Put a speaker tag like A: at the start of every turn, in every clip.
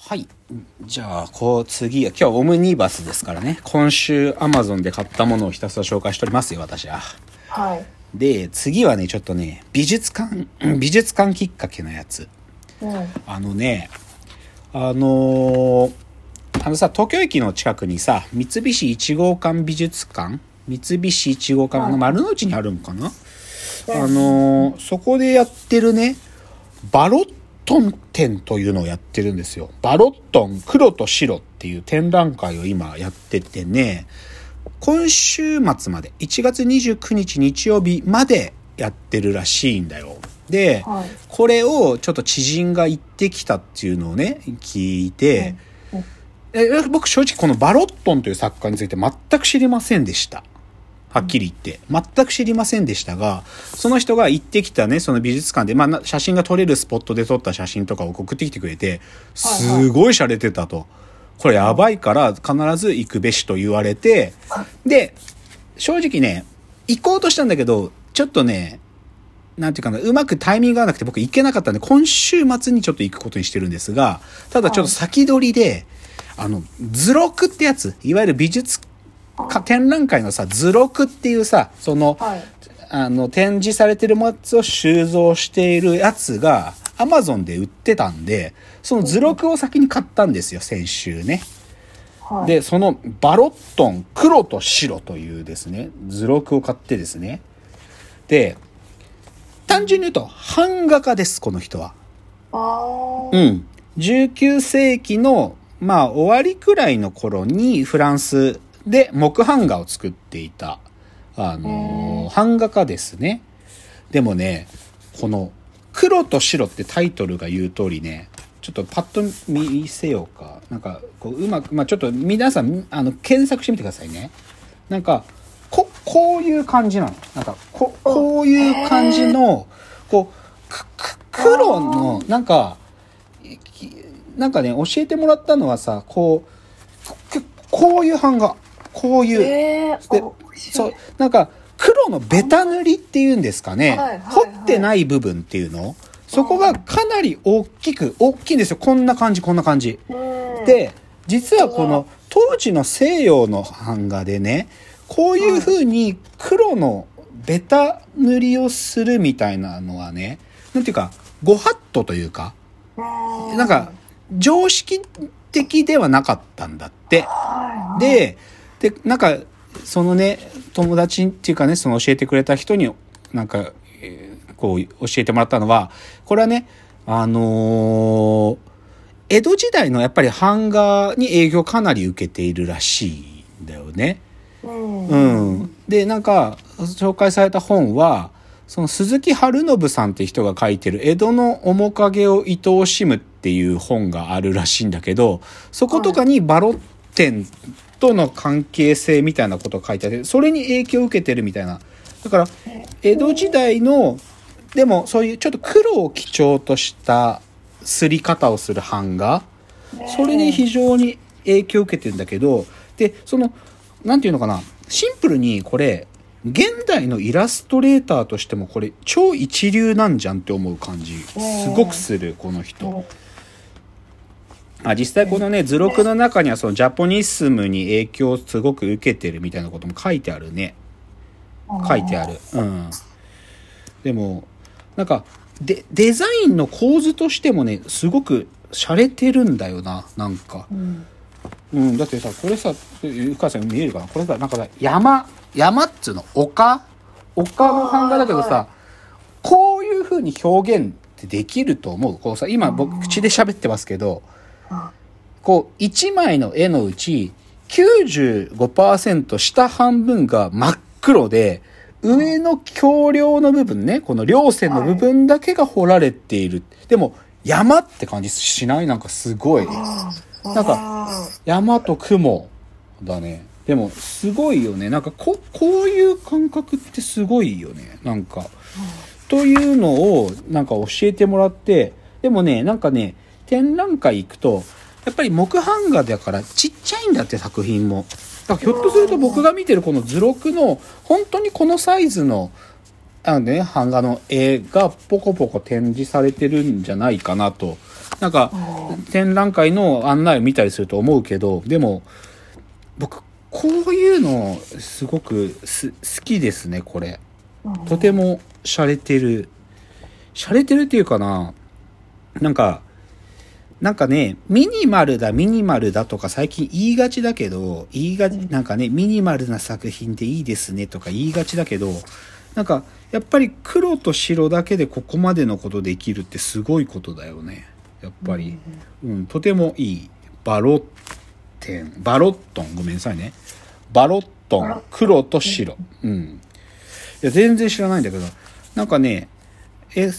A: はい。じゃあ、こう、次は、今日はオムニバスですからね。今週、アマゾンで買ったものをひたすら紹介しておりますよ、私は。
B: はい。
A: で、次はね、ちょっとね、美術館、美術館きっかけのやつ。
B: うん。
A: あのね、あのーあのさ、東京駅の近くにさ、三菱一号館美術館？三菱一号館、あの丸の内にあるんかな、あのーそこでやってるね、バロットン展というのをやってるんですよ。バロットン黒と白っていう展覧会を今やっててね、今週末まで、1月29日日曜日までやってるらしいんだよ。で、
B: はい
A: これをちょっと知人が行ってきたっていうのをね、聞いて、
B: うんうん
A: え僕正直このバロットンという作家について全く知りませんでした。はっきり言って。全く知りませんでしたが、その人が行ってきたね、その美術館で、まあ、写真が撮れるスポットで撮った写真とかを送ってきてくれて、すごい洒落てたと。これやばいから必ず行くべしと言われて、で、正直ね、行こうとしたんだけど、ちょっとね、なんていうかな、うまくタイミングが合わなくて僕行けなかったんで、今週末にちょっと行くことにしてるんですが、ただちょっと先取りで、あの、図録ってやつ、いわゆる美術か展覧会のさ、図録っていうさ、その、
B: はい。
A: あの、展示されてるやつを収蔵しているやつが、アマゾンで売ってたんで、その図録を先に買ったんですよ、先週ね。
B: はい。
A: で、そのバロットン黒と白というですね、図録を買ってですね。で、単純に言うと、版画家です、この人は。うん。19世紀の、まあ、終わりくらいの頃にフランスで木版画を作っていた、あのー版画家ですね。でもね、この、黒と白ってタイトルが言う通りね、ちょっとパッと見せようか。なんか、こう、うまく、まあちょっと皆さん、あの、検索してみてくださいね。なんか、こ、こういう感じなの。なんか、こ、こういう感じの、こう、く、く、黒の、なんか、きなんかね、教えてもらったのはさ、こう、くこういう版画。こういう。
B: ええー。
A: そ、
B: いう
A: なんか、黒のベタ塗りっていうんですかね。
B: はいはいはい
A: 彫ってない部分っていうのそこがかなり大きく、大きいんですよ。こんな感じ、こんな感じ。
B: うん。
A: で、実はこの当時の西洋の版画でね、こういう風に黒のベタ塗りをするみたいなのはね、なんていうか、ご法度というか、
B: うん、
A: なんか、常識的ではなかったんだって。
B: はい、
A: で、で、なんか、そのね、友達っていうかね、その教えてくれた人に、なんか、えーこう、教えてもらったのは、これはね、あのー江戸時代のやっぱり版画に影響をかなり受けているらしいんだよね。
B: うん。
A: う
B: うん。
A: ん。で、なんか、紹介された本は、その鈴木春信さんって人が書いてる江戸の面影を愛おしむっていう本があるらしいんだけど、そことかにバロッテンとの関係性みたいなことが書いてあって、それに影響を受けてるみたいな。だから、江戸時代の、でもそういうちょっと黒を基調とした刷り方をする版画、それに非常に影響を受けてるんだけど、で、その、なんていうのかな、シンプルにこれ、現代のイラストレーターとしてもこれ超一流なんじゃんって思う感じ、すごくする、この人。あ実際このね、図録の中にはそのジャポニスムに影響をすごく受けてるみたいなことも書いてあるね。書いてある。うん。でも、なんか、で、デザインの構図としてもね、すごく洒落てるんだよな、なんか。
B: うん。
A: うん、だってさ、これさ、ゆかさん見えるかな？これさ、なんかさ、山、山っつうの、丘？丘の版画だけどさ、こういう風に表現ってできると思う？こうさ、今僕口で喋ってますけど、
B: あ
A: こう、1枚の絵のうち、95%下半分が真っ黒で、上の橋梁の部分ね、この稜線の部分だけが彫られている。でも、山って感じしない？なんかすごい。なんか
B: あ
A: 山と雲だね。でも、すごいよね。なんか、こ、こういう感覚ってすごいよね。なんか。というのを、なんか教えてもらって、でもね、なんかね、展覧会行くと、やっぱり木版画だからちっちゃいんだって作品も。だからひょっとすると僕が見てるこの図録の、本当にこのサイズの、あのね、版画の絵がポコポコ展示されてるんじゃないかなと。なんか展覧会の案内を見たりすると思うけどでも僕こういうのすごくす好きですねこれ。とても洒落てる。洒落てるっていうかな。なんかなんかねミニマルだミニマルだとか最近言いがちだけど言いがちなんかねミニマルな作品でいいですねとか言いがちだけどなんかやっぱり黒と白だけでここまでのことできるってすごいことだよね。やっぱり、うん、とてもいい。バロッテンバロットンごめんなさいね。バロットン黒と白。うん。いや全然知らないんだけどなんかねえ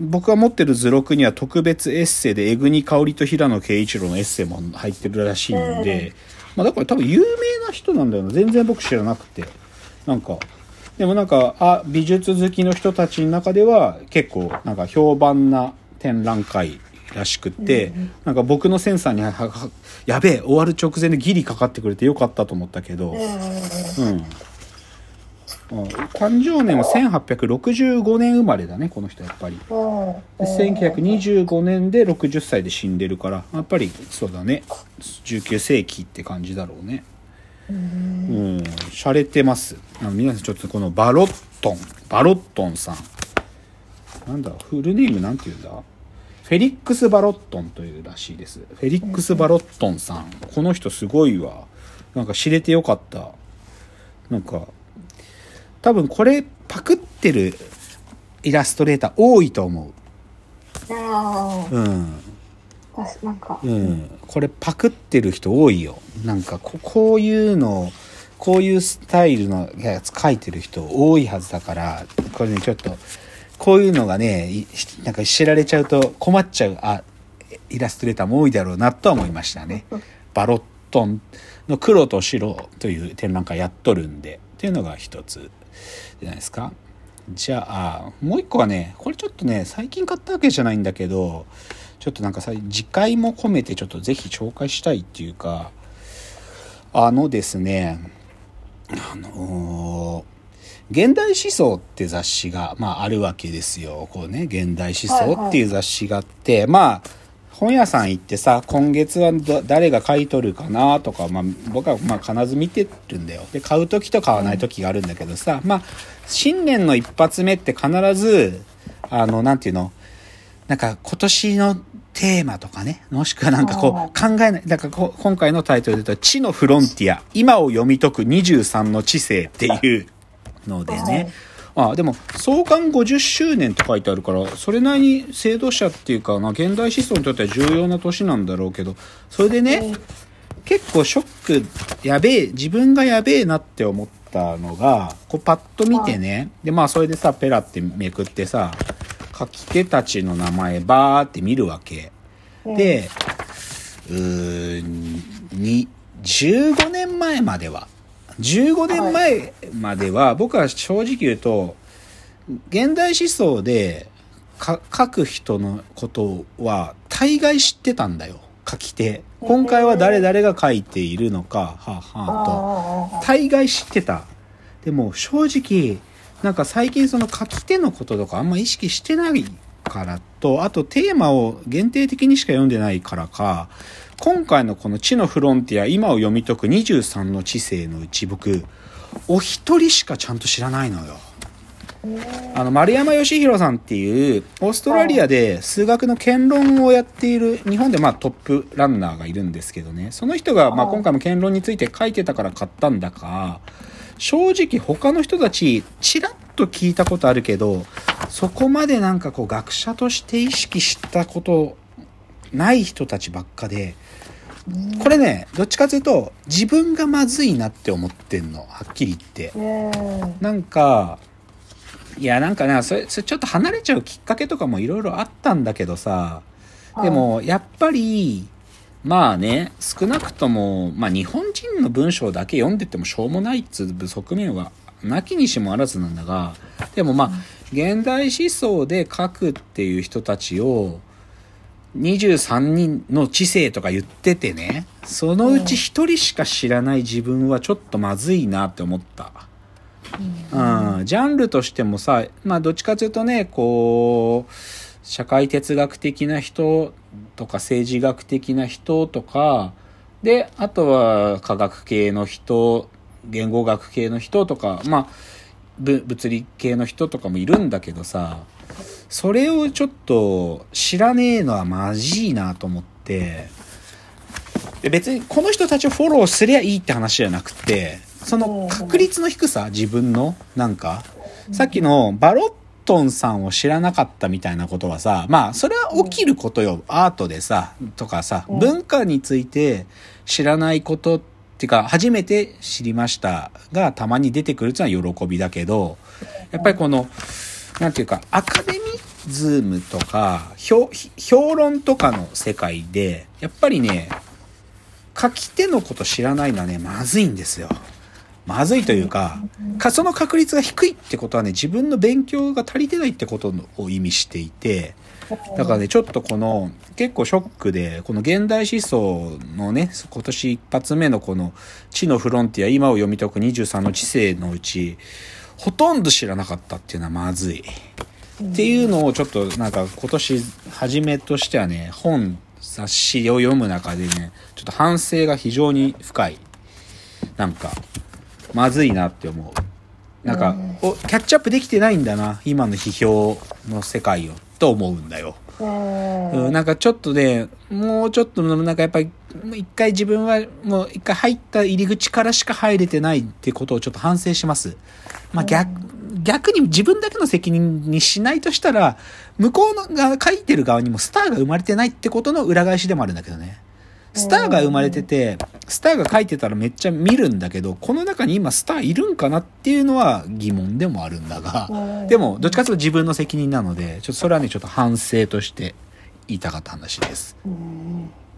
A: 僕が持ってる図録には特別エッセイで江国香織と平野啓一郎のエッセイも入ってるらしいんで、まあ、だから多分有名な人なんだよな全然僕知らなくて。なんかでもなんかあ美術好きの人たちの中では結構なんか評判な展覧会らしくって、なんか僕のセンサーにやべえ終わる直前でギリかかってくれてよかったと思ったけど、うん。うん誕生年は1865年生まれだねこの人やっぱり。で1925年で60歳で死んでるからやっぱりそうだね。19世紀って感じだろうね。うん。洒落てます。あの皆さんちょっとこのバロットン。バロットンさん。なんだフルネームなんて言うんだ？フェリックス・バロットンというらしいです。フェリックス・バロットンさん。この人すごいわ。なんか知れてよかった。なんか多分これパクってるイラストレーター多いと思
B: あ
A: ううん。
B: なんか、
A: うん、これパクってる人多いよ。なんかここういうのこういうスタイルのやつ書いてる人多いはずだからこれねちょっとこういうのがねいなんか知られちゃうと困っちゃうあイラストレーターも多いだろうなとは思いましたね。バロットンの黒と白という展覧会やっとるんで。っていうのが一つじゃないですか。じゃあもう一個はねこれちょっとね最近買ったわけじゃないんだけどちょっとなんかさ次回も込めてちょっとぜひ紹介したいっていうかあのですねあの現代思想って雑誌が、まあ、あるわけですよ。こうね、現代思想っていう雑誌があって、まあ、本屋さん行ってさ、今月はど誰が買い取るかなとか、まあ、僕はまあ必ず見てるんだよ。で、買う時と買わない時があるんだけどさ、まあ、新年の一発目って必ず、あの、なんていうの、なんか今年のテーマとかね、もしくはなんかこう考えない、だからこう今回のタイトルで言うと、地のフロンティア、今を読み解く23の知性っていうのでね、あでも創刊50周年って書いてあるからそれなりに制度者っていうかな現代思想にとっては重要な年なんだろうけどそれでね結構ショックやべえ自分がやべえなって思ったのがこうパッと見てねでまあそれでさペラってめくってさ書き手たちの名前バーって見るわけ。でうーんに15年前までは15年前までは僕は正直言うと現代思想でか書く人のことは大概知ってたんだよ。書き手。今回は誰々が書いているのか。はあ、はあ、と。
B: あ
A: 大概知ってた。でも正直なんか最近その書き手のこととかあんま意識してないからとあとテーマを限定的にしか読んでないからか今回のこの「地のフロンティア今を読み解く23の知性」のうち僕お一人しかちゃんと知らないのよ。あの丸山義弘さんっていうオーストラリアで数学の検論をやっている日本でまあトップランナーがいるんですけどね。その人がまあ今回も検論について書いてたから買ったんだか正直他の人たちちらっと聞いたことあるけどそこまでなんかこう学者として意識したことない人たちばっかでこれねどっちかというと自分がまずいなって思ってんの。はっきり言って。
B: うん
A: なんか、いや、なんかね、それ、それちょっと離れちゃうきっかけとかもいろいろあったんだけどさ、でも、やっぱり、まあね、少なくとも、まあ日本人の文章だけ読んでてもしょうもないっつう側面は、なきにしもあらずなんだが、でもまあ、現代思想で書くっていう人たちを、23人の知性とか言っててね、そのうち1人しか知らない自分はちょっとまずいなって思った。うん、ジャンルとしてもさ、まあどっちかというとね、こう、社会哲学的な人とか政治学的な人とかであとは科学系の人言語学系の人とかまあぶ物理系の人とかもいるんだけどさそれをちょっと知らねえのはまじいなと思ってで別にこの人たちをフォローすりゃいいって話じゃなくてその確率の低さ自分のなんか。さっきのバロットンさんを知らなかったみたいなことはさまあそれは起きることよ。アートでさとかさ
B: うん。
A: 文化について知らないことっていうか初めて知りましたがたまに出てくるっていうのは喜びだけどやっぱりこのなんていうかアカデミズームとか評論とかの世界でやっぱりね書き手のこと知らないのはねまずいんですよ。まずいというか、かその確率が低いってことはね、自分の勉強が足りてないってことを意味していて、だからね、ちょっとこの、結構ショックで、この現代思想のね、今年一発目のこの、知のフロンティア、今を読み解く23の知性のうち、ほとんど知らなかったっていうのはまずい。っていうのをちょっとなんか今年初めとしてはね、本、雑誌を読む中でね、ちょっと反省が非常に深い。なんか、まずいなって思う。なんか、おキャッチアップできてないんだな、今の批評の世界を、と思うんだよ。
B: うん
A: うん、なんかちょっとね、もうちょっとなんかやっぱり、もう一回自分はもう一回入った入り口からしか入れてないってことをちょっと反省します。まあ逆、逆に自分だけの責任にしないとしたら、向こうのが書いてる側にもスターが生まれてないってことの裏返しでもあるんだけどね。スターが生まれてて、スターが書いてたらめっちゃ見るんだけど、この中に今スターいるんかなっていうのは疑問でもあるんだが、でも、どっちかというと自分の責任なので、ちょっとそれはね、ちょっと反省として言いたかった話です。
B: うん